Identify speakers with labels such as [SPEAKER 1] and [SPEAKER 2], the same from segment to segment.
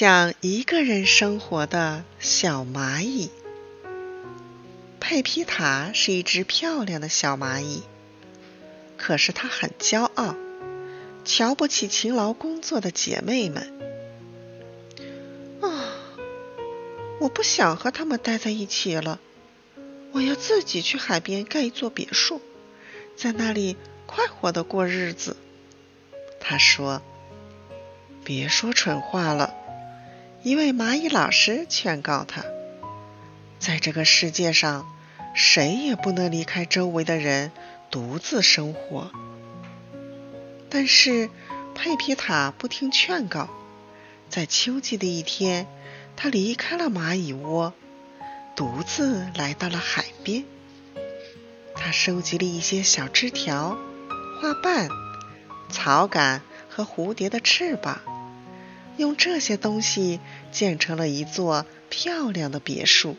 [SPEAKER 1] 像一个人生活的小蚂蚁。佩皮塔是一只漂亮的小蚂蚁，可是它很骄傲，瞧不起勤劳工作的姐妹们。啊，我不想和他们待在一起了，我要自己去海边盖一座别墅，在那里快活的过日子。他说：“别说蠢话了。”一位蚂蚁老师劝告他：“在这个世界上，谁也不能离开周围的人，独自生活。”但是佩皮塔不听劝告，在秋季的一天，他离开了蚂蚁窝，独自来到了海边。他收集了一些小枝条、花瓣、草杆和蝴蝶的翅膀。用这些东西建成了一座漂亮的别墅。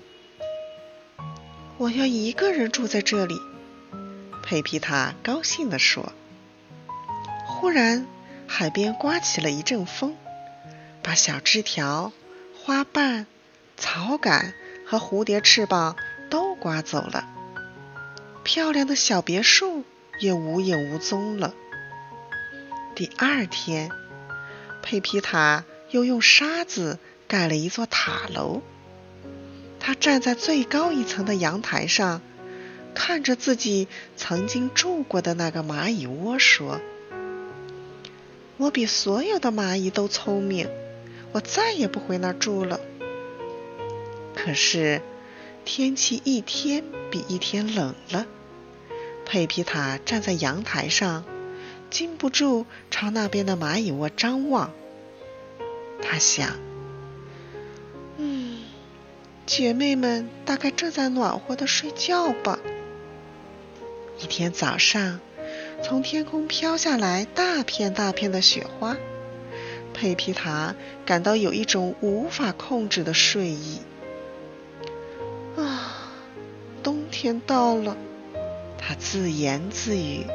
[SPEAKER 1] 我要一个人住在这里，佩皮塔高兴地说。忽然，海边刮起了一阵风，把小枝条、花瓣、草杆和蝴蝶翅膀都刮走了，漂亮的小别墅也无影无踪了。第二天。佩皮塔又用沙子盖了一座塔楼。他站在最高一层的阳台上，看着自己曾经住过的那个蚂蚁窝，说：“我比所有的蚂蚁都聪明，我再也不回那儿住了。”可是天气一天比一天冷了。佩皮塔站在阳台上。禁不住朝那边的蚂蚁窝张望。他想：“嗯，姐妹们大概正在暖和的睡觉吧。”一天早上，从天空飘下来大片大片的雪花。佩皮塔感到有一种无法控制的睡意。啊，冬天到了，他自言自语。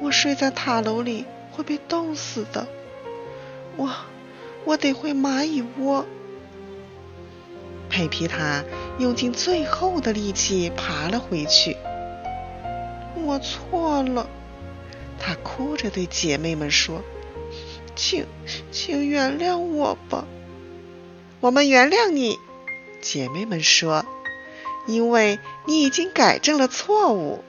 [SPEAKER 1] 我睡在塔楼里会被冻死的，我我得回蚂蚁窝。佩皮塔用尽最后的力气爬了回去。我错了，他哭着对姐妹们说：“请请原谅我吧。”我们原谅你，姐妹们说，因为你已经改正了错误。